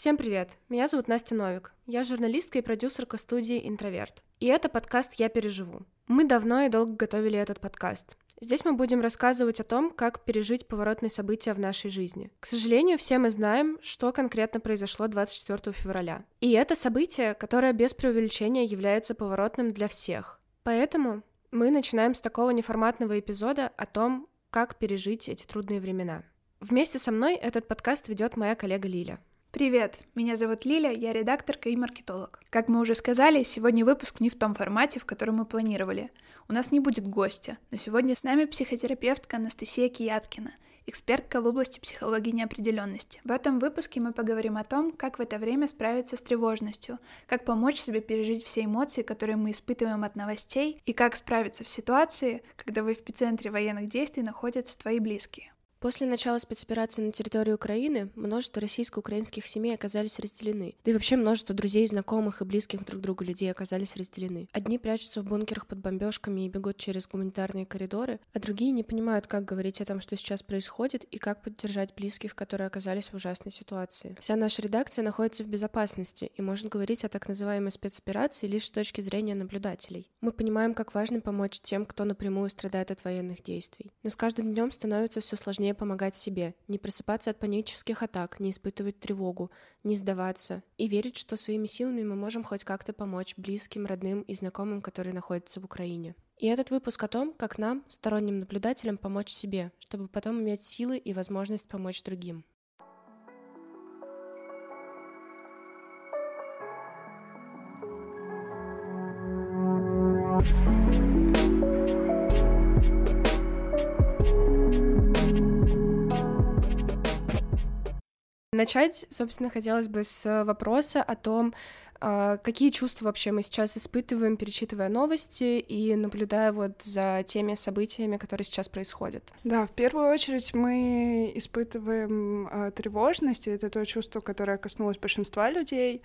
Всем привет! Меня зовут Настя Новик. Я журналистка и продюсерка студии «Интроверт». И это подкаст «Я переживу». Мы давно и долго готовили этот подкаст. Здесь мы будем рассказывать о том, как пережить поворотные события в нашей жизни. К сожалению, все мы знаем, что конкретно произошло 24 февраля. И это событие, которое без преувеличения является поворотным для всех. Поэтому мы начинаем с такого неформатного эпизода о том, как пережить эти трудные времена. Вместе со мной этот подкаст ведет моя коллега Лиля. Привет, меня зовут Лиля, я редакторка и маркетолог. Как мы уже сказали, сегодня выпуск не в том формате, в котором мы планировали. У нас не будет гостя, но сегодня с нами психотерапевтка Анастасия Кияткина, экспертка в области психологии неопределенности. В этом выпуске мы поговорим о том, как в это время справиться с тревожностью, как помочь себе пережить все эмоции, которые мы испытываем от новостей, и как справиться в ситуации, когда в эпицентре военных действий находятся твои близкие. После начала спецоперации на территории Украины множество российско-украинских семей оказались разделены. Да и вообще множество друзей, знакомых и близких друг другу людей оказались разделены. Одни прячутся в бункерах под бомбежками и бегут через гуманитарные коридоры, а другие не понимают, как говорить о том, что сейчас происходит, и как поддержать близких, которые оказались в ужасной ситуации. Вся наша редакция находится в безопасности и может говорить о так называемой спецоперации лишь с точки зрения наблюдателей. Мы понимаем, как важно помочь тем, кто напрямую страдает от военных действий. Но с каждым днем становится все сложнее сложнее помогать себе, не просыпаться от панических атак, не испытывать тревогу, не сдаваться и верить, что своими силами мы можем хоть как-то помочь близким, родным и знакомым, которые находятся в Украине. И этот выпуск о том, как нам, сторонним наблюдателям, помочь себе, чтобы потом иметь силы и возможность помочь другим. Начать, собственно, хотелось бы с вопроса о том, какие чувства вообще мы сейчас испытываем, перечитывая новости и наблюдая вот за теми событиями, которые сейчас происходят? Да, в первую очередь мы испытываем э, тревожность, и это то чувство, которое коснулось большинства людей,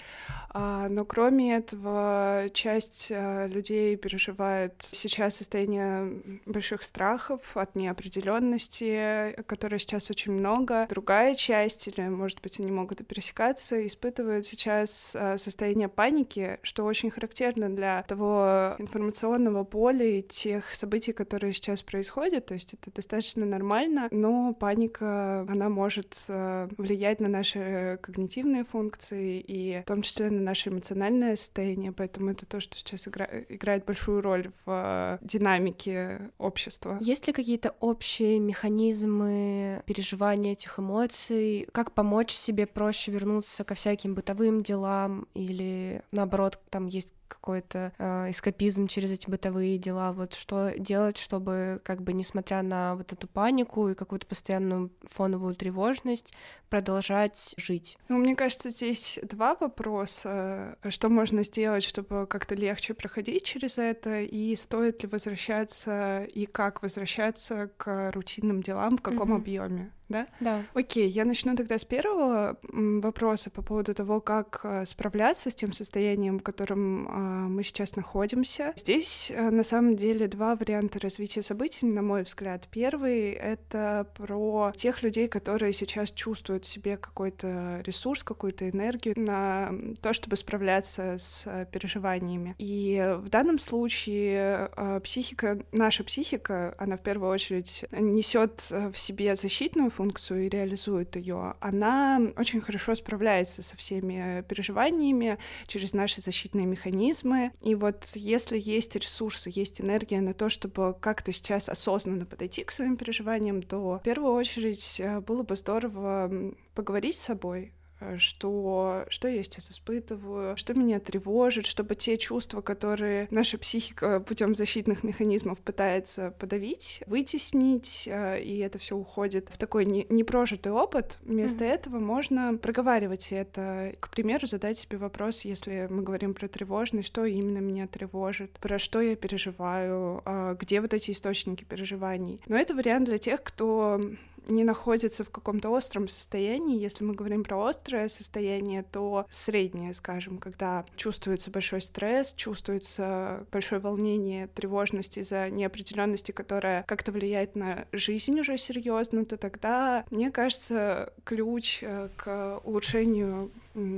э, но кроме этого часть э, людей переживает сейчас состояние больших страхов от неопределенности, которой сейчас очень много. Другая часть, или, может быть, они могут и пересекаться, испытывают сейчас э, состояние состояние паники, что очень характерно для того информационного поля и тех событий, которые сейчас происходят. То есть это достаточно нормально, но паника, она может э, влиять на наши когнитивные функции и в том числе на наше эмоциональное состояние. Поэтому это то, что сейчас игра играет большую роль в э, динамике общества. Есть ли какие-то общие механизмы переживания этих эмоций? Как помочь себе проще вернуться ко всяким бытовым делам или наоборот там есть какой-то э, эскапизм через эти бытовые дела, вот что делать, чтобы как бы несмотря на вот эту панику и какую-то постоянную фоновую тревожность продолжать жить? Ну, мне кажется, здесь два вопроса. Что можно сделать, чтобы как-то легче проходить через это, и стоит ли возвращаться, и как возвращаться к рутинным делам, в каком mm-hmm. объеме? да? Да. Окей, я начну тогда с первого вопроса по поводу того, как э, справляться с тем состоянием, в котором мы сейчас находимся. Здесь э, на самом деле два варианта развития событий, на мой взгляд. Первый — это про тех людей, которые сейчас чувствуют в себе какой-то ресурс, какую-то энергию на то, чтобы справляться с переживаниями. И в данном случае э, психика, наша психика, она в первую очередь несет в себе защитную функцию и реализует ее. Она очень хорошо справляется со всеми переживаниями через наши защитные механизмы механизмы. И вот если есть ресурсы, есть энергия на то, чтобы как-то сейчас осознанно подойти к своим переживаниям, то в первую очередь э, было бы здорово поговорить с собой, что, что я сейчас испытываю, что меня тревожит, чтобы те чувства, которые наша психика путем защитных механизмов пытается подавить, вытеснить, э, и это все уходит в такой не, непрожитый опыт. Вместо mm-hmm. этого можно проговаривать это. К примеру, задать себе вопрос, если мы говорим про тревожность, что именно меня тревожит, про что я переживаю, э, где вот эти источники переживаний. Но это вариант для тех, кто не находится в каком-то остром состоянии. Если мы говорим про острое состояние, то среднее, скажем, когда чувствуется большой стресс, чувствуется большое волнение, тревожность из-за неопределенности, которая как-то влияет на жизнь уже серьезно, то тогда, мне кажется, ключ э, к улучшению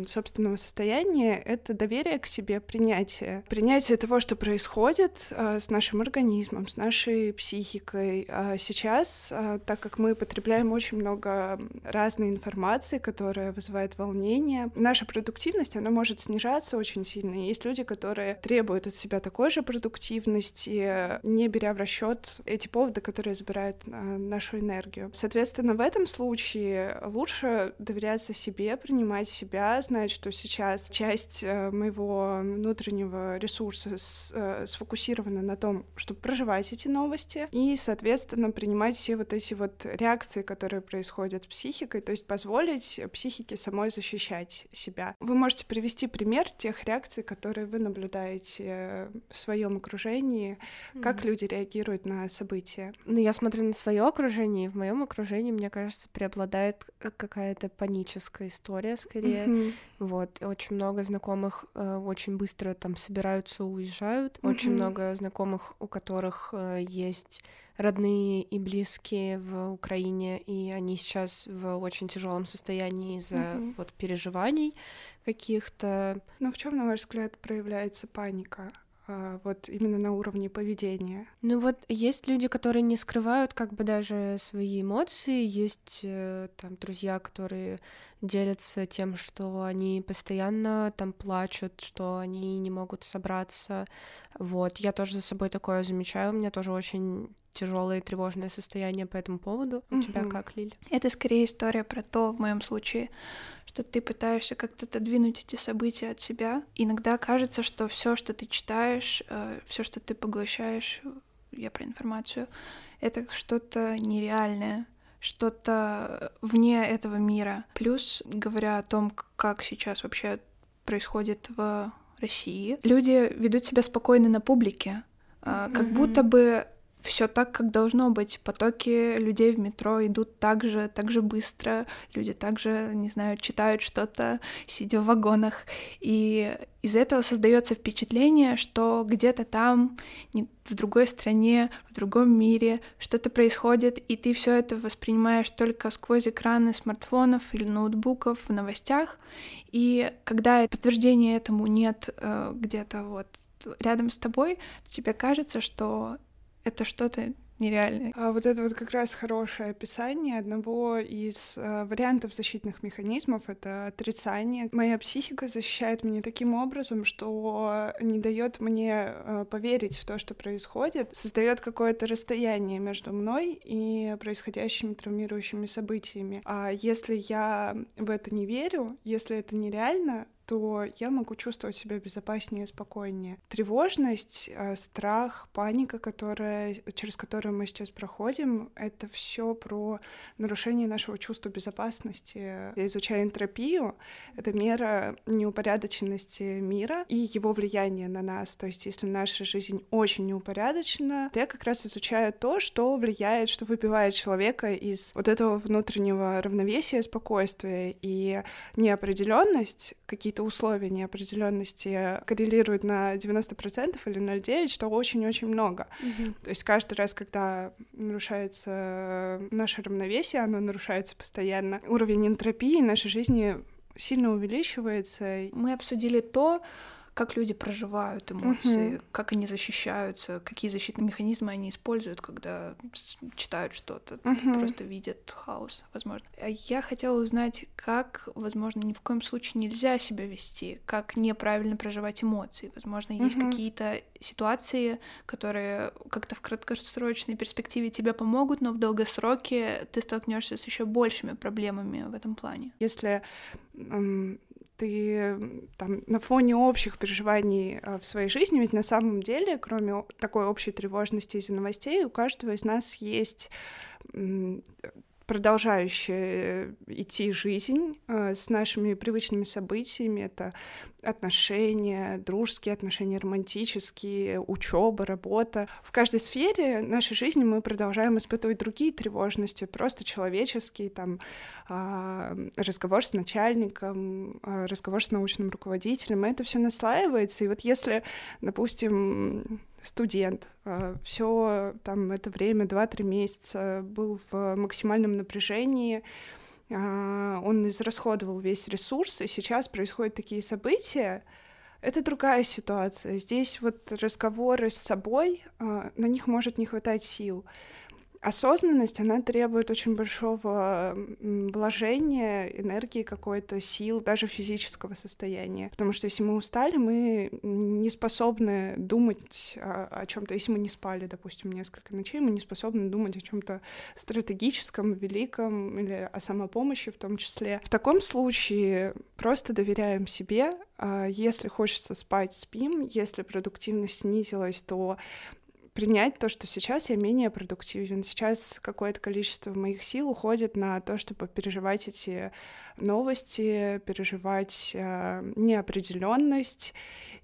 собственного состояния — это доверие к себе, принятие. Принятие того, что происходит э, с нашим организмом, с нашей психикой. А сейчас, э, так как мы потребляем очень много разной информации, которая вызывает волнение, наша продуктивность, она может снижаться очень сильно. Есть люди, которые требуют от себя такой же продуктивности, не беря в расчет эти поводы, которые забирают э, нашу энергию. Соответственно, в этом случае лучше доверяться себе, принимать себя, знать, что сейчас часть э, моего внутреннего ресурса э, сфокусирована на том, чтобы проживать эти новости и, соответственно, принимать все вот эти вот реакции, которые происходят с психикой, то есть позволить психике самой защищать себя. Вы можете привести пример тех реакций, которые вы наблюдаете в своем окружении, mm-hmm. как люди реагируют на события. Ну, я смотрю на свое окружение, и в моем окружении, мне кажется, преобладает какая-то паническая история скорее. Mm-hmm Mm-hmm. Вот, очень много знакомых э, очень быстро там собираются, уезжают. Mm-hmm. Очень много знакомых, у которых э, есть родные и близкие в Украине, и они сейчас в очень тяжелом состоянии из-за mm-hmm. вот переживаний каких-то. Но в чем, на ваш взгляд, проявляется паника? А, вот именно на уровне поведения. Ну вот есть люди, которые не скрывают как бы даже свои эмоции, есть э, там друзья, которые делятся тем, что они постоянно там плачут, что они не могут собраться. Вот, я тоже за собой такое замечаю, у меня тоже очень тяжелое и тревожное состояние по этому поводу. У mm-hmm. тебя как, Лиль? Это скорее история про то, в моем случае, что ты пытаешься как-то отодвинуть эти события от себя. Иногда кажется, что все, что ты читаешь, э, все, что ты поглощаешь, я про информацию, это что-то нереальное, что-то вне этого мира. Плюс, говоря о том, как сейчас вообще происходит в России, люди ведут себя спокойно на публике, mm-hmm. как будто бы все так, как должно быть. Потоки людей в метро идут так же, так же быстро. Люди также, не знаю, читают что-то, сидя в вагонах. И из этого создается впечатление, что где-то там, в другой стране, в другом мире что-то происходит, и ты все это воспринимаешь только сквозь экраны смартфонов или ноутбуков в новостях. И когда подтверждения этому нет э, где-то вот рядом с тобой, то тебе кажется, что это что-то нереальное. А вот это вот как раз хорошее описание одного из э, вариантов защитных механизмов — это отрицание. Моя психика защищает меня таким образом, что не дает мне э, поверить в то, что происходит, создает какое-то расстояние между мной и происходящими травмирующими событиями. А если я в это не верю, если это нереально, то я могу чувствовать себя безопаснее спокойнее. Тревожность, э, страх, паника, которая, через которую мы сейчас проходим, это все про нарушение нашего чувства безопасности. Я изучаю энтропию, это мера неупорядоченности мира и его влияние на нас. То есть если наша жизнь очень неупорядочена, то я как раз изучаю то, что влияет, что выбивает человека из вот этого внутреннего равновесия, спокойствия и неопределенность, какие-то какие-то условия неопределенности коррелируют на 90% или 0,9%, что очень-очень много. Mm-hmm. То есть каждый раз, когда нарушается наше равновесие, оно нарушается постоянно, уровень энтропии нашей жизни сильно увеличивается. Мы обсудили то, как люди проживают эмоции, uh-huh. как они защищаются, какие защитные механизмы они используют, когда читают что-то, uh-huh. просто видят хаос, возможно. А я хотела узнать, как, возможно, ни в коем случае нельзя себя вести, как неправильно проживать эмоции. Возможно, есть какие-то ситуации, которые как-то в краткосрочной перспективе тебе помогут, но в долгосроке ты столкнешься с еще большими проблемами в этом плане. Если ты там на фоне общих переживаний а, в своей жизни, ведь на самом деле, кроме такой общей тревожности из-за новостей, у каждого из нас есть продолжающая идти жизнь э, с нашими привычными событиями. Это отношения, дружеские отношения, романтические, учеба, работа. В каждой сфере нашей жизни мы продолжаем испытывать другие тревожности, просто человеческие, там, э, разговор с начальником, э, разговор с научным руководителем. Это все наслаивается. И вот если, допустим, студент, а, все там это время, 2-3 месяца был в максимальном напряжении, а, он израсходовал весь ресурс, и сейчас происходят такие события, это другая ситуация. Здесь вот разговоры с собой, а, на них может не хватать сил осознанность, она требует очень большого вложения, энергии какой-то, сил, даже физического состояния. Потому что если мы устали, мы не способны думать о, о чем-то. Если мы не спали, допустим, несколько ночей, мы не способны думать о чем-то стратегическом, великом или о самопомощи в том числе. В таком случае просто доверяем себе. А если хочется спать, спим. Если продуктивность снизилась, то принять то, что сейчас я менее продуктивен, сейчас какое-то количество моих сил уходит на то, чтобы переживать эти новости, переживать э, неопределенность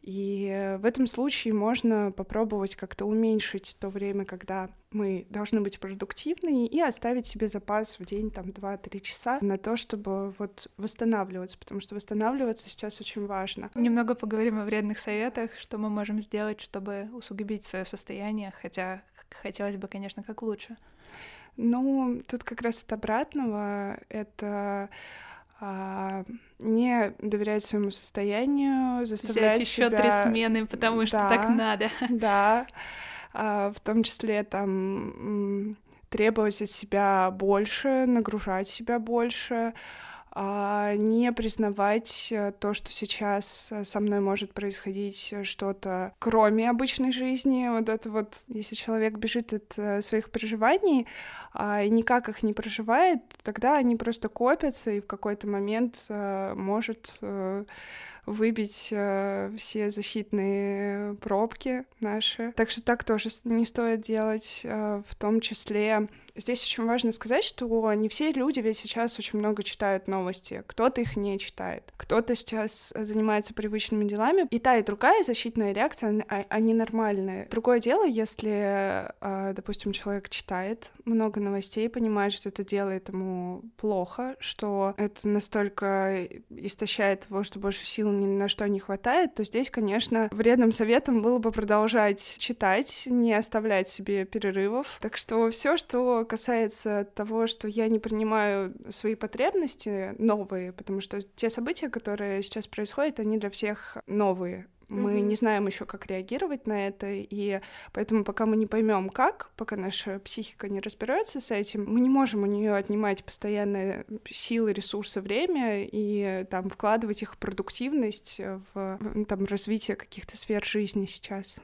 и в этом случае можно попробовать как-то уменьшить то время, когда мы должны быть продуктивны, и оставить себе запас в день, там, 2-3 часа на то, чтобы вот восстанавливаться, потому что восстанавливаться сейчас очень важно. Немного поговорим о вредных советах, что мы можем сделать, чтобы усугубить свое состояние, хотя хотелось бы, конечно, как лучше. Ну, тут как раз от обратного. Это а, не доверять своему состоянию, заставлять Взять еще себя... три смены, потому да, что так надо. Да, а, в том числе там требовать от себя больше, нагружать себя больше, не признавать э, то, что сейчас э, со мной может происходить э, что-то кроме обычной жизни. Вот это вот, если человек бежит от своих переживаний а, и никак их не проживает, тогда они просто копятся и в какой-то момент может выбить э, все защитные пробки наши. Так что так тоже не стоит делать, э, в том числе Здесь очень важно сказать, что не все люди ведь сейчас очень много читают новости. Кто-то их не читает. Кто-то сейчас занимается привычными делами. И та, и другая защитная реакция, они нормальные. Другое дело, если, а, допустим, человек читает много новостей, понимает, что это делает ему плохо, что это настолько истощает его, что больше сил ни на что не хватает, то здесь, конечно, вредным советом было бы продолжать читать, не оставлять себе перерывов. Так что все, что касается того, что я не принимаю свои потребности новые, потому что те события, которые сейчас происходят, они для всех новые. Мы mm-hmm. не знаем еще, как реагировать на это, и поэтому пока мы не поймем, как, пока наша психика не разбирается с этим, мы не можем у нее отнимать постоянные силы, ресурсы, время и там вкладывать их в продуктивность, в там развитие каких-то сфер жизни сейчас.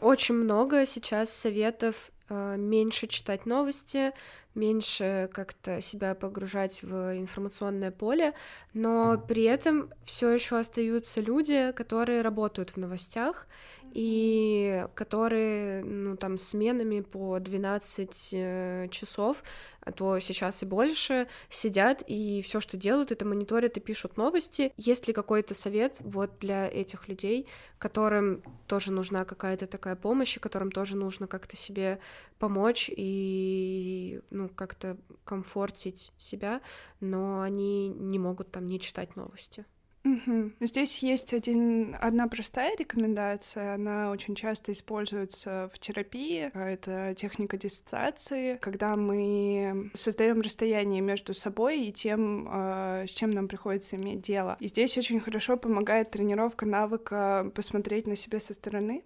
Очень много сейчас советов э, меньше читать новости, меньше как-то себя погружать в информационное поле, но при этом все еще остаются люди, которые работают в новостях и которые, ну, там, сменами по 12 э, часов, а то сейчас и больше, сидят и все, что делают, это мониторят и пишут новости. Есть ли какой-то совет вот для этих людей, которым тоже нужна какая-то такая помощь, и которым тоже нужно как-то себе помочь и, ну, как-то комфортить себя, но они не могут там не читать новости? Угу. Здесь есть один, одна простая рекомендация, она очень часто используется в терапии. Это техника диссоциации, когда мы создаем расстояние между собой и тем, а, с чем нам приходится иметь дело. И здесь очень хорошо помогает тренировка навыка посмотреть на себя со стороны.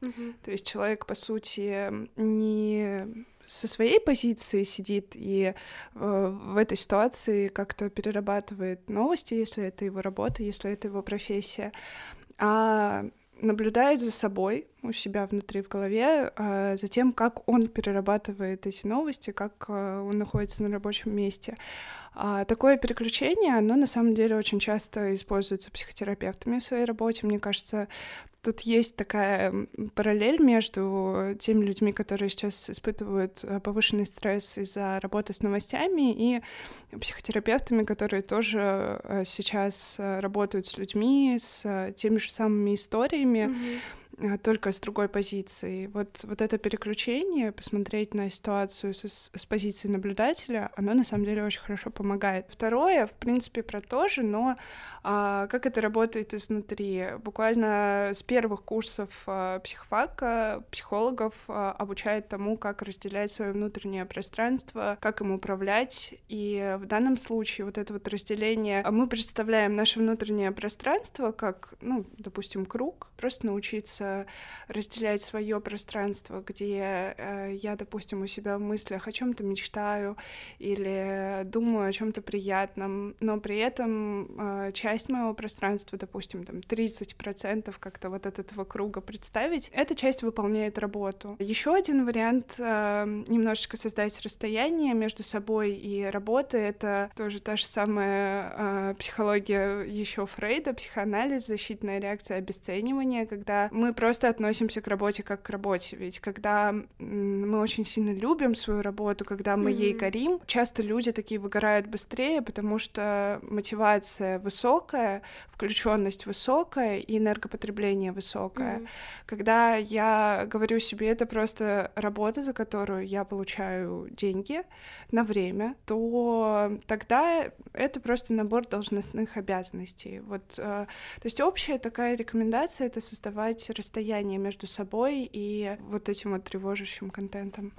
Угу. То есть человек, по сути, не со своей позиции сидит и э, в этой ситуации как-то перерабатывает новости, если это его работа, если это его профессия, а наблюдает за собой у себя внутри в голове, э, за тем, как он перерабатывает эти новости, как э, он находится на рабочем месте. А такое переключение, оно на самом деле очень часто используется психотерапевтами в своей работе. Мне кажется, тут есть такая параллель между теми людьми, которые сейчас испытывают э, повышенный стресс из-за работы с новостями, и психотерапевтами, которые тоже э, сейчас э, работают с людьми, с теми же самыми историями. Mm-hmm только с другой позиции. Вот, вот это переключение, посмотреть на ситуацию с, с позиции наблюдателя, оно на самом деле очень хорошо помогает. Второе, в принципе, про то же, но а, как это работает изнутри. Буквально с первых курсов а, психфака психологов а, обучают тому, как разделять свое внутреннее пространство, как им управлять. И в данном случае вот это вот разделение, мы представляем наше внутреннее пространство как, ну, допустим, круг, просто научиться разделять свое пространство, где э, я, допустим, у себя в мыслях о чем-то мечтаю или думаю о чем-то приятном, но при этом э, часть моего пространства, допустим, там 30% как-то вот от этого круга представить, эта часть выполняет работу. Еще один вариант э, немножечко создать расстояние между собой и работой, это тоже та же самая э, психология еще Фрейда, психоанализ, защитная реакция обесценивания, когда мы просто относимся к работе как к работе. Ведь когда мы очень сильно любим свою работу, когда мы mm-hmm. ей горим, часто люди такие выгорают быстрее, потому что мотивация высокая, включенность высокая и энергопотребление высокое. Mm-hmm. Когда я говорю себе, это просто работа, за которую я получаю деньги на время, то тогда это просто набор должностных обязанностей. Вот, э, то есть общая такая рекомендация — это создавать расстояние между собой и вот этим вот тревожащим контентом.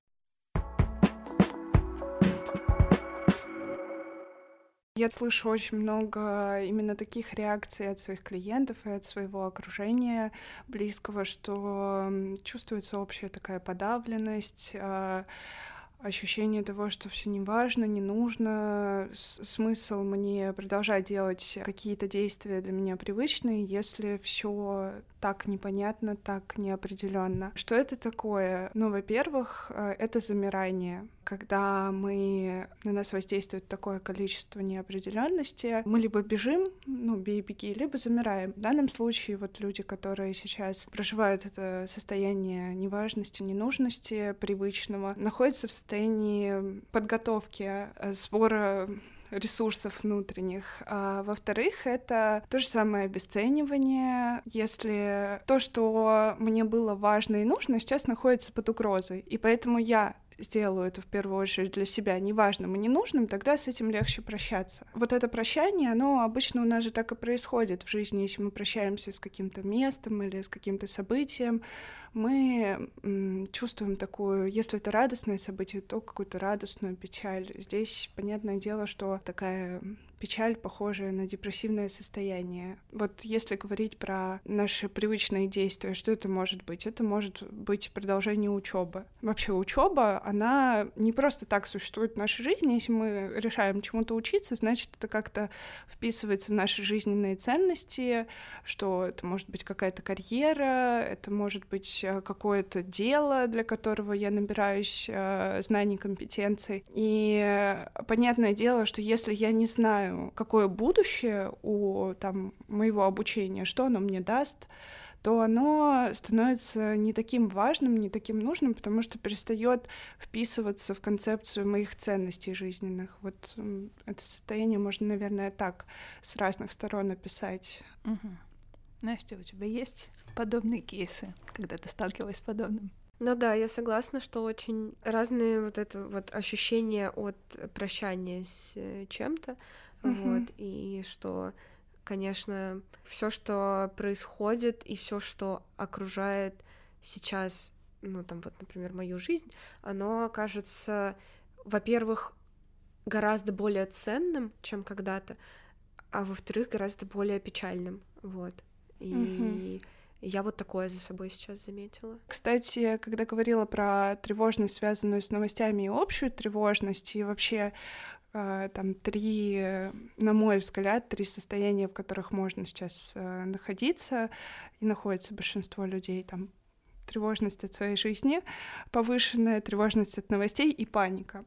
Я слышу очень много именно таких реакций от своих клиентов и от своего окружения близкого, что чувствуется общая такая подавленность, а, ощущение того, что все не важно, не нужно, смысл мне продолжать делать какие-то действия для меня привычные, если все так непонятно, так неопределенно. Что это такое? Ну, во-первых, э, это замирание. Когда мы на нас воздействует такое количество неопределенности, мы либо бежим, ну, бей-беги, либо замираем. В данном случае вот люди, которые сейчас проживают это состояние неважности, ненужности привычного, находятся в состоянии подготовки, э, сбора ресурсов внутренних. А, во-вторых, это то же самое обесценивание. Если то, что мне было важно и нужно, сейчас находится под угрозой. И поэтому я сделаю это в первую очередь для себя неважным и ненужным, тогда с этим легче прощаться. Вот это прощание, оно обычно у нас же так и происходит в жизни, если мы прощаемся с каким-то местом или с каким-то событием, мы чувствуем такую, если это радостное событие, то какую-то радостную печаль. Здесь, понятное дело, что такая печаль, похожая на депрессивное состояние. Вот если говорить про наши привычные действия, что это может быть? Это может быть продолжение учебы. Вообще учеба, она не просто так существует в нашей жизни. Если мы решаем чему-то учиться, значит, это как-то вписывается в наши жизненные ценности, что это может быть какая-то карьера, это может быть э, какое-то дело, для которого я набираюсь э, знаний, компетенций. И э, понятное дело, что если я не знаю, знаю, какое будущее у там, моего обучения, что оно мне даст, то оно становится не таким важным, не таким нужным, потому что перестает вписываться в концепцию моих ценностей жизненных. Вот это состояние можно, наверное, так с разных сторон описать. Угу. Настя, у тебя есть подобные кейсы, когда ты сталкивалась с подобным? Ну да, я согласна, что очень разные вот это вот ощущения от прощания с э, чем-то, mm-hmm. вот, и что, конечно, все, что происходит, и все, что окружает сейчас, ну, там, вот, например, мою жизнь, оно кажется, во-первых, гораздо более ценным, чем когда-то, а во-вторых, гораздо более печальным, вот. И mm-hmm. я вот такое за собой сейчас заметила. Кстати, когда говорила про тревожность, связанную с новостями и общую тревожность, и вообще там три, на мой взгляд, три состояния, в которых можно сейчас э, находиться, и находится большинство людей, там тревожность от своей жизни, повышенная тревожность от новостей и паника.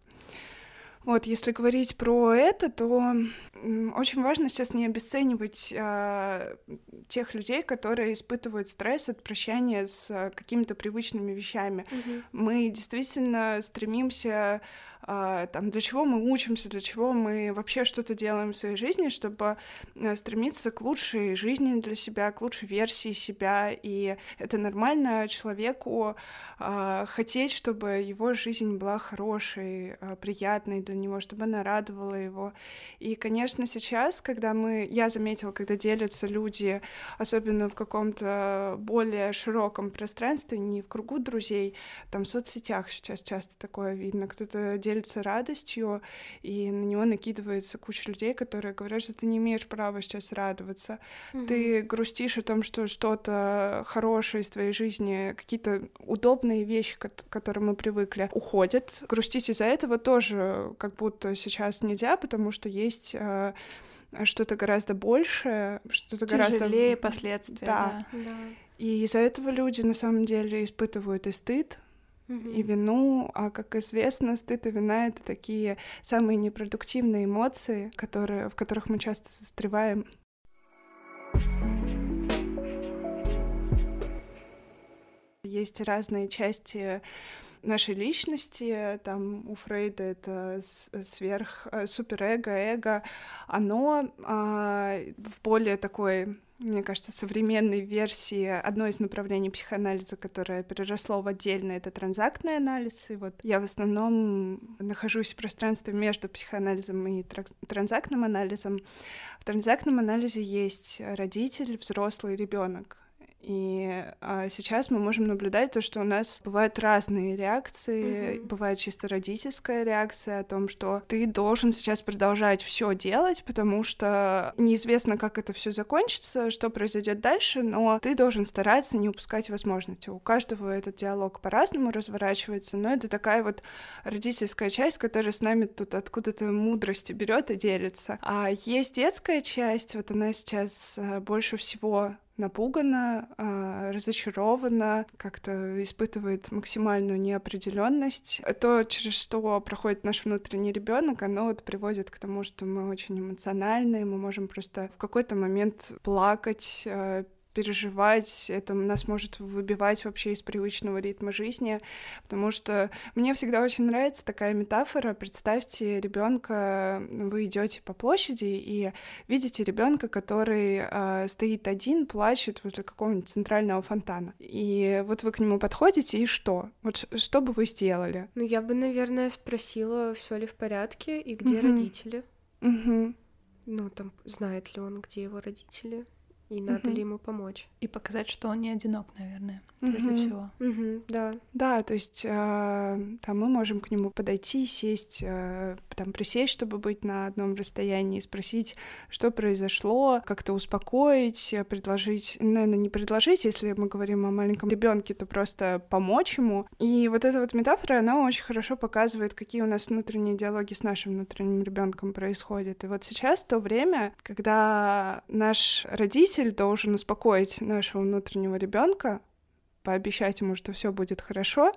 Вот, если говорить про это, то очень важно сейчас не обесценивать э, тех людей, которые испытывают стресс от прощания с какими-то привычными вещами. Mm-hmm. Мы действительно стремимся а, там, для чего мы учимся, для чего мы вообще что-то делаем в своей жизни, чтобы э, стремиться к лучшей жизни для себя, к лучшей версии себя. И это нормально человеку а, хотеть, чтобы его жизнь была хорошей, а, приятной для него, чтобы она радовала его. И, конечно, сейчас, когда мы, я заметила, когда делятся люди, особенно в каком-то более широком пространстве, не в кругу друзей, там в соцсетях сейчас часто такое видно, кто-то делится делится радостью, и на него накидывается куча людей, которые говорят, что ты не имеешь права сейчас радоваться. Mm-hmm. Ты грустишь о том, что что-то хорошее из твоей жизни, какие-то удобные вещи, к которым мы привыкли, уходят. Грустить из-за этого тоже как будто сейчас нельзя, потому что есть э, что-то гораздо большее, что-то гораздо... Тяжелее последствия, да. да. да. И из-за этого люди на самом деле испытывают и стыд, и вину, а как известно, стыд и вина — это такие самые непродуктивные эмоции, которые, в которых мы часто застреваем. Есть разные части нашей личности, там у Фрейда это сверх э, суперэго, эго, оно а, в более такой мне кажется, современной версии одно из направлений психоанализа, которое переросло в отдельное, это транзактный анализ. И вот я в основном нахожусь в пространстве между психоанализом и транзактным анализом. В транзактном анализе есть родитель, взрослый ребенок. И а, сейчас мы можем наблюдать то, что у нас бывают разные реакции. Mm-hmm. Бывает чисто родительская реакция о том, что ты должен сейчас продолжать все делать, потому что неизвестно, как это все закончится, что произойдет дальше, но ты должен стараться не упускать возможности. У каждого этот диалог по-разному разворачивается, но это такая вот родительская часть, которая с нами тут откуда-то мудрости берет и делится. А есть детская часть, вот она сейчас а, больше всего напугана, а, разочарована, как-то испытывает максимальную неопределенность. То, через что проходит наш внутренний ребенок, оно вот приводит к тому, что мы очень эмоциональные, мы можем просто в какой-то момент плакать, а, переживать, это нас может выбивать вообще из привычного ритма жизни, потому что мне всегда очень нравится такая метафора. Представьте ребенка, вы идете по площади и видите ребенка, который э, стоит один, плачет возле какого-нибудь центрального фонтана. И вот вы к нему подходите, и что? Вот что бы вы сделали? Ну, я бы, наверное, спросила, все ли в порядке и где угу. родители. Угу. Ну, там, знает ли он, где его родители и надо ли ему помочь. И показать, что он не одинок, наверное прежде угу. всего. Угу, да. Да, то есть э, там мы можем к нему подойти, сесть, э, там присесть, чтобы быть на одном расстоянии, спросить, что произошло, как-то успокоить, предложить, наверное, не предложить, если мы говорим о маленьком ребенке, то просто помочь ему. И вот эта вот метафора, она очень хорошо показывает, какие у нас внутренние диалоги с нашим внутренним ребенком происходят. И вот сейчас то время, когда наш родитель должен успокоить нашего внутреннего ребенка, пообещать ему, что все будет хорошо,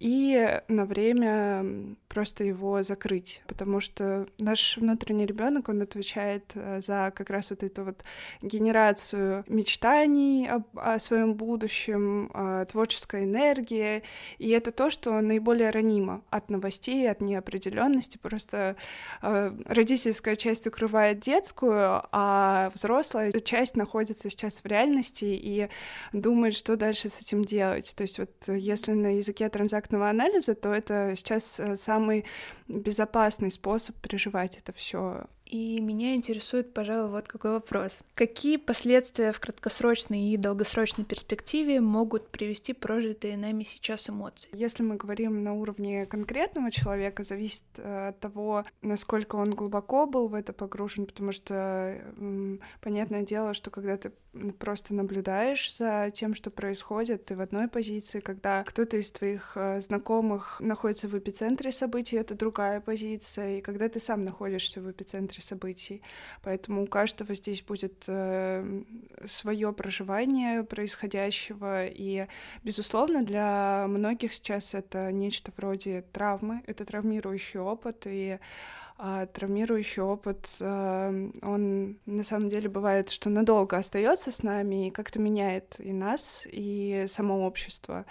и на время просто его закрыть, потому что наш внутренний ребенок, он отвечает э, за как раз вот эту вот генерацию мечтаний о, о своем будущем, творческой энергии, и это то, что наиболее ранимо от новостей, от неопределенности. Просто э, родительская часть укрывает детскую, а взрослая часть находится сейчас в реальности и думает, что дальше с этим делать. То есть вот если на языке транзакции контактного анализа, то это сейчас э, самый безопасный способ переживать это все и меня интересует, пожалуй, вот какой вопрос. Какие последствия в краткосрочной и долгосрочной перспективе могут привести прожитые нами сейчас эмоции? Если мы говорим на уровне конкретного человека, зависит э, от того, насколько он глубоко был в это погружен, потому что понятное дело, что когда ты просто наблюдаешь за тем, что происходит, ты в одной позиции, когда кто-то из твоих э, знакомых находится в эпицентре событий, это другая позиция, и когда ты сам находишься в эпицентре центре событий. Поэтому у каждого здесь будет э, свое проживание происходящего. И, безусловно, для многих сейчас это нечто вроде травмы, это травмирующий опыт. И а травмирующий опыт, э, он на самом деле бывает, что надолго остается с нами и как-то меняет и нас, и само общество.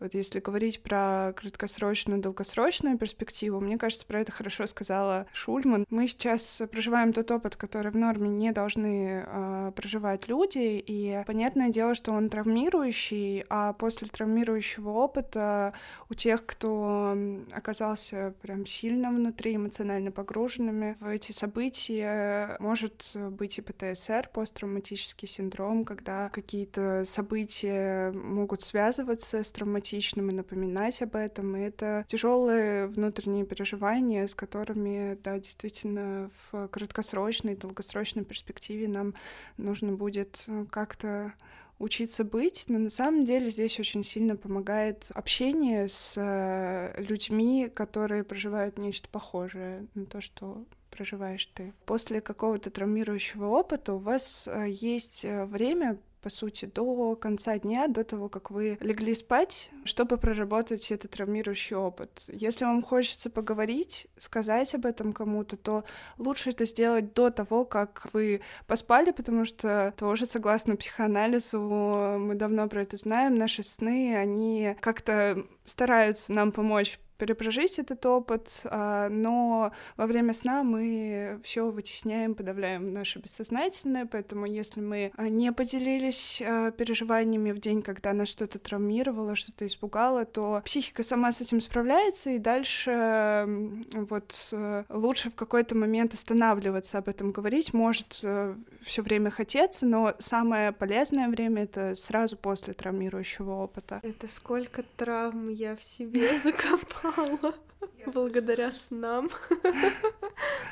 Вот если говорить про краткосрочную, долгосрочную перспективу, мне кажется, про это хорошо сказала Шульман. Мы сейчас проживаем тот опыт, который в норме не должны э, проживать люди, и понятное дело, что он травмирующий, а после травмирующего опыта у тех, кто оказался прям сильно внутри, эмоционально погруженными в эти события, может быть и ПТСР, посттравматический синдром, когда какие-то события могут связываться с травматическим токсичным и напоминать об этом. И это тяжелые внутренние переживания, с которыми, да, действительно, в краткосрочной, долгосрочной перспективе нам нужно будет э, как-то учиться быть, но на самом деле здесь очень сильно помогает общение с э, людьми, которые проживают нечто похожее на то, что проживаешь ты. После какого-то травмирующего опыта у вас э, есть время по сути, до конца дня, до того, как вы легли спать, чтобы проработать этот травмирующий опыт. Если вам хочется поговорить, сказать об этом кому-то, то лучше это сделать до того, как вы поспали, потому что тоже, согласно психоанализу, мы давно про это знаем, наши сны, они как-то стараются нам помочь перепрожить этот опыт, а, но во время сна мы все вытесняем, подавляем наше бессознательное, поэтому если мы а, не поделились а, переживаниями в день, когда нас что-то травмировало, что-то испугало, то психика сама с этим справляется, и дальше вот э, лучше в какой-то момент останавливаться, об этом говорить, может э, все время хотеться, но самое полезное время — это сразу после травмирующего опыта. Это сколько травм я в себе закопала 忘了。Благодаря снам.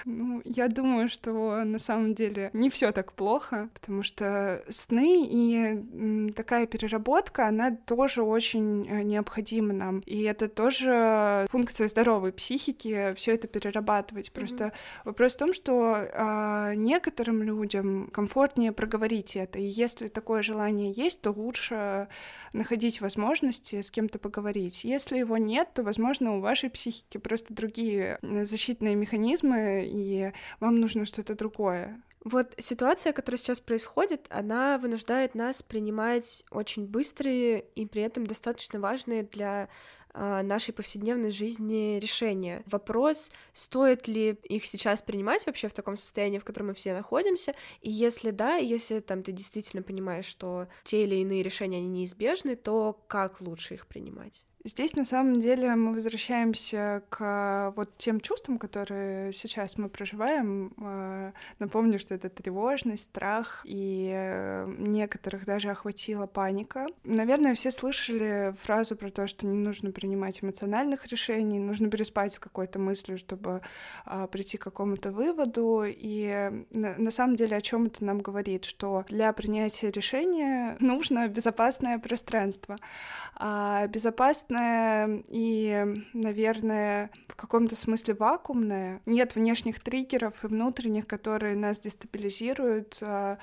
Ну, я думаю, что на самом деле не все так плохо, потому что сны и такая переработка, она тоже очень э, необходима нам. И это тоже функция здоровой психики, все это перерабатывать. Просто mm-hmm. вопрос в том, что э, некоторым людям комфортнее проговорить это. И если такое желание есть, то лучше находить возможности с кем-то поговорить. Если его нет, то, возможно, у вашей психики просто другие защитные механизмы, и вам нужно что-то другое. Вот ситуация, которая сейчас происходит, она вынуждает нас принимать очень быстрые и при этом достаточно важные для а, нашей повседневной жизни решения. Вопрос, стоит ли их сейчас принимать вообще в таком состоянии, в котором мы все находимся, и если да, если там ты действительно понимаешь, что те или иные решения, они неизбежны, то как лучше их принимать? Здесь на самом деле мы возвращаемся к вот тем чувствам, которые сейчас мы проживаем. Э, напомню, что это тревожность, страх, и э, некоторых даже охватила паника. Наверное, все слышали фразу про то, что не нужно принимать эмоциональных решений, нужно переспать с какой-то мыслью, чтобы а, прийти к какому-то выводу. И на самом деле о чем это нам говорит? Что для принятия решения нужно безопасное пространство. А безопасное комфортное и, наверное, в каком-то смысле вакуумное. Нет внешних триггеров и внутренних, которые нас дестабилизируют, а,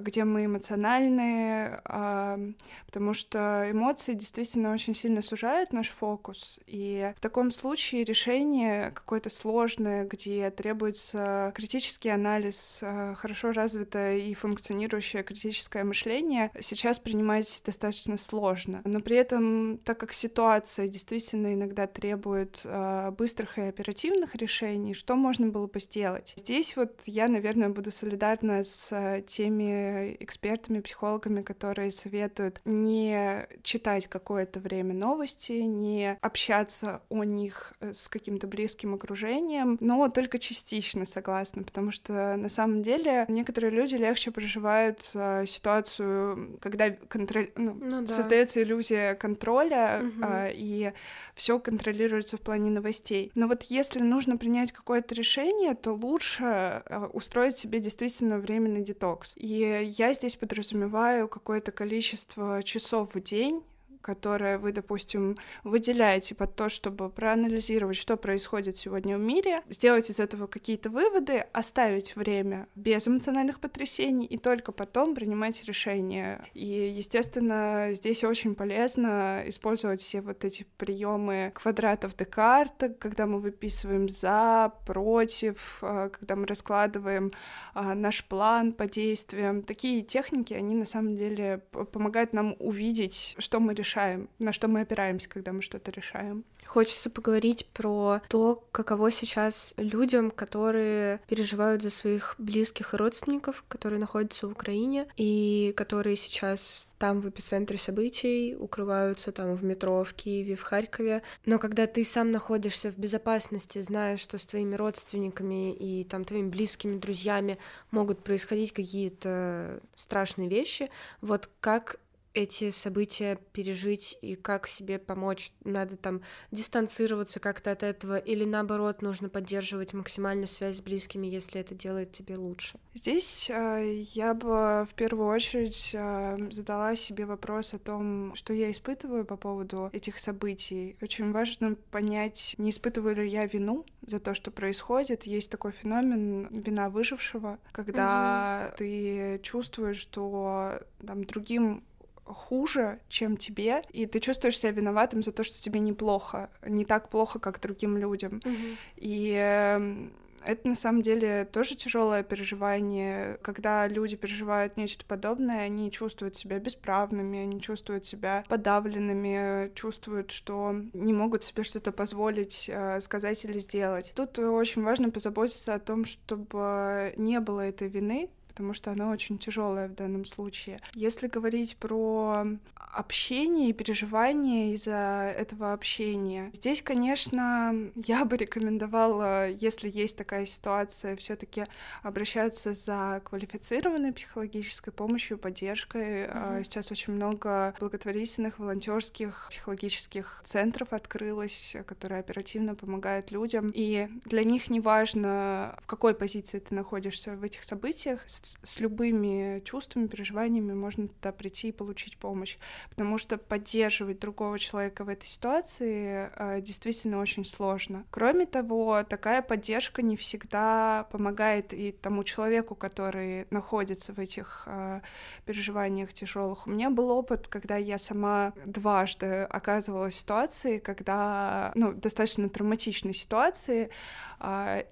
где мы эмоциональные, а, потому что эмоции действительно очень сильно сужают наш фокус. И в таком случае решение какое-то сложное, где требуется критический анализ, а, хорошо развитое и функционирующее критическое мышление, сейчас принимать достаточно сложно. Но при этом, так как ситуация действительно иногда требует а, быстрых и оперативных решений, что можно было бы сделать? Здесь вот я, наверное, буду солидарна с теми экспертами, психологами, которые советуют не читать какое-то время новости, не общаться о них э, с каким-то близким окружением, но только частично согласна, потому что на самом деле некоторые люди легче проживают э, ситуацию, когда контроль... ну, ну, да. создается иллюзия контроля, угу. э, и все контролируется в плане новостей. Но вот если нужно принять какое-то решение, то лучше э, устроить себе действительно временный детокс. И я здесь подразумеваю какое-то количество часов в день, которое вы, допустим, выделяете под то, чтобы проанализировать, что происходит сегодня в мире, сделать из этого какие-то выводы, оставить время без эмоциональных потрясений и только потом принимать решения. И, естественно, здесь очень полезно использовать все вот эти приемы квадратов Декарта, когда мы выписываем за, против, э, когда мы раскладываем э, наш план по действиям. Такие техники, они на самом деле помогают нам увидеть, что мы решаем, на что мы опираемся, когда мы что-то решаем. Хочется поговорить про то, каково сейчас людям, которые переживают за своих близких и родственников, которые находятся в Украине и которые сейчас там в эпицентре событий, укрываются там в метро в Киеве, в Харькове. Но когда ты сам находишься в безопасности, зная, что с твоими родственниками и там твоими близкими друзьями могут происходить какие-то страшные вещи, вот как эти события пережить и как себе помочь? Надо там дистанцироваться как-то от этого или наоборот нужно поддерживать максимальную связь с близкими, если это делает тебе лучше? Здесь э, я бы в первую очередь э, задала себе вопрос о том, что я испытываю по поводу этих событий. Очень важно понять, не испытываю ли я вину за то, что происходит. Есть такой феномен вина выжившего, когда угу. ты чувствуешь, что там другим хуже, чем тебе, и ты чувствуешь себя виноватым за то, что тебе неплохо, не так плохо, как другим людям. Mm-hmm. И э, это на самом деле тоже тяжелое переживание, когда люди переживают нечто подобное, они чувствуют себя бесправными, они чувствуют себя подавленными, чувствуют, что не могут себе что-то позволить э, сказать или сделать. Тут очень важно позаботиться о том, чтобы не было этой вины, потому что оно очень тяжелое в данном случае. Если говорить про общение и переживания из-за этого общения, здесь, конечно, я бы рекомендовала, если есть такая ситуация, все-таки обращаться за квалифицированной психологической помощью, поддержкой. Mm-hmm. Сейчас очень много благотворительных, волонтерских, психологических центров открылось, которые оперативно помогают людям. И для них не важно, в какой позиции ты находишься в этих событиях, с, любыми чувствами, переживаниями можно туда прийти и получить помощь, потому что поддерживать другого человека в этой ситуации э, действительно очень сложно. Кроме того, такая поддержка не всегда помогает и тому человеку, который находится в этих э, переживаниях тяжелых. У меня был опыт, когда я сама дважды оказывалась в ситуации, когда, ну, достаточно травматичной ситуации,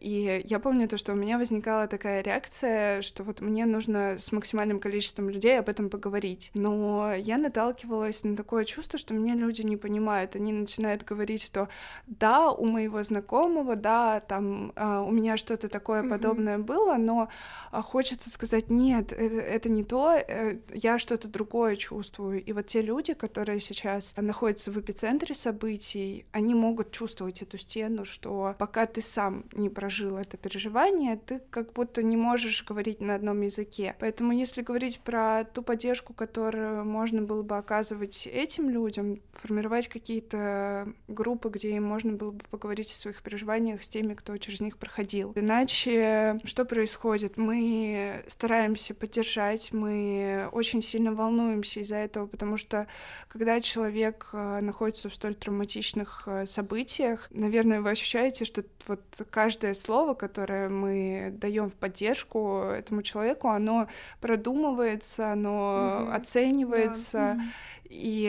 и я помню то, что у меня возникала такая реакция, что вот мне нужно с максимальным количеством людей об этом поговорить. Но я наталкивалась на такое чувство, что меня люди не понимают. Они начинают говорить, что да, у моего знакомого, да, там а, у меня что-то такое mm-hmm. подобное было, но а, хочется сказать, нет, это, это не то, э, я что-то другое чувствую. И вот те люди, которые сейчас находятся в эпицентре событий, они могут чувствовать эту стену, что пока ты сам не прожил это переживание, ты как будто не можешь говорить на одном языке. Поэтому если говорить про ту поддержку, которую можно было бы оказывать этим людям, формировать какие-то группы, где им можно было бы поговорить о своих переживаниях с теми, кто через них проходил. Иначе что происходит? Мы стараемся поддержать, мы очень сильно волнуемся из-за этого, потому что когда человек э, находится в столь травматичных э, событиях, наверное, вы ощущаете, что вот каждое слово, которое мы даем в поддержку этому человеку, оно продумывается, оно угу. оценивается. Да. И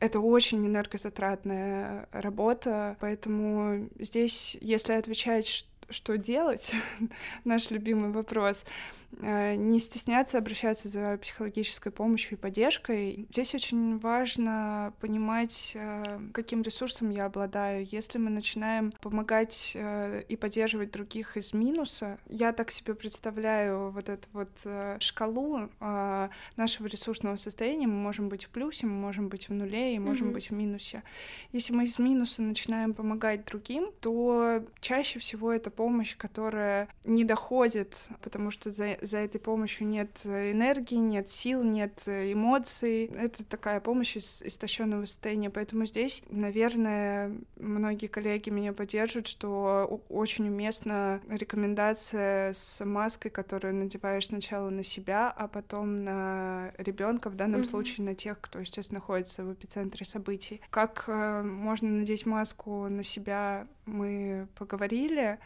это очень энергозатратная работа, поэтому здесь, если отвечать, что делать, наш любимый вопрос, Э, не стесняться обращаться за психологической помощью и поддержкой. Здесь очень важно понимать, э, каким ресурсом я обладаю. Если мы начинаем помогать э, и поддерживать других из минуса, я так себе представляю вот эту вот шкалу нашего ресурсного состояния. Мы можем быть в плюсе, мы можем быть в нуле и можем mm-hmm. быть в минусе. Если мы из минуса начинаем помогать другим, то чаще всего это помощь, которая не доходит, потому что за, за этой помощью нет энергии, нет сил, нет эмоций. Это такая помощь из истощенного состояния. Поэтому здесь, наверное, многие коллеги меня поддержат, что очень уместна рекомендация с маской, которую надеваешь сначала на себя, а потом на ребенка, в данном mm-hmm. случае на тех, кто сейчас находится в эпицентре событий. Как э, можно надеть маску на себя, мы поговорили.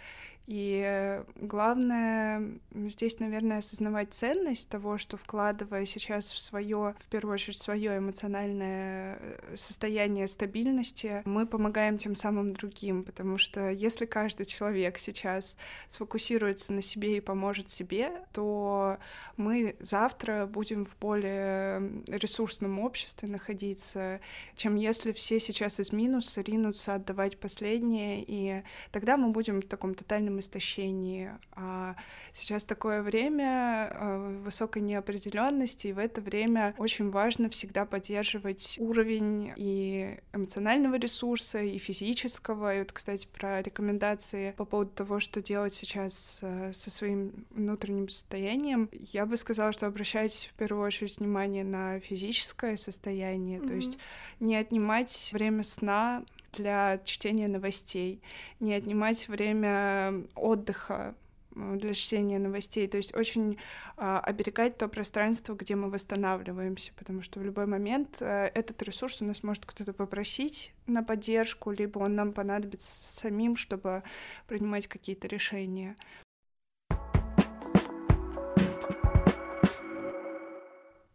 И главное здесь, наверное, осознавать ценность того, что вкладывая сейчас в свое, в первую очередь, свое эмоциональное э, состояние стабильности, мы помогаем тем самым другим, потому что если каждый человек сейчас сфокусируется на себе и поможет себе, то мы завтра будем в более ресурсном обществе находиться, чем если все сейчас из минуса ринутся отдавать последнее, и тогда мы будем в таком тотальном эмоциональном истощении. А сейчас такое время э, высокой неопределенности, и в это время очень важно всегда поддерживать уровень и эмоционального ресурса, и физического. И вот, кстати, про рекомендации по поводу того, что делать сейчас э, со своим внутренним состоянием, я бы сказала, что обращайтесь в первую очередь внимание на физическое состояние, mm-hmm. то есть не отнимать время сна для чтения новостей, не отнимать время отдыха для чтения новостей. То есть очень э, оберегать то пространство, где мы восстанавливаемся, потому что в любой момент э, этот ресурс у нас может кто-то попросить на поддержку, либо он нам понадобится самим, чтобы принимать какие-то решения.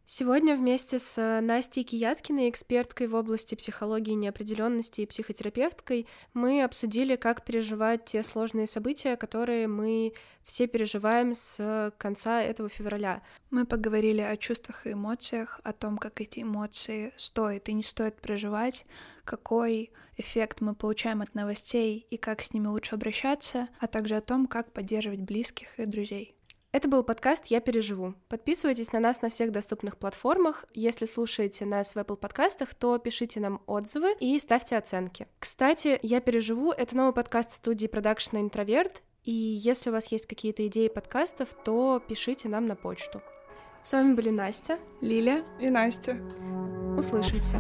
Сегодня вместе с э, Настей Кияткиной, эксперткой в области психологии неопределенности и психотерапевткой, мы обсудили, как переживать те сложные события, которые мы все переживаем с конца этого февраля. Мы поговорили о чувствах и эмоциях, о том, как эти эмоции стоит и не стоит проживать, какой эффект мы получаем от новостей и как с ними лучше обращаться, а также о том, как поддерживать близких и друзей. Это был подкаст «Я переживу». Подписывайтесь на нас на всех доступных платформах. Если слушаете нас в Apple подкастах, то пишите нам отзывы и ставьте оценки. Кстати, «Я переживу» — это новый подкаст студии продакшена «Интроверт», и если у вас есть какие-то идеи подкастов, то пишите нам на почту. С вами были Настя, Лиля и Настя. Услышимся.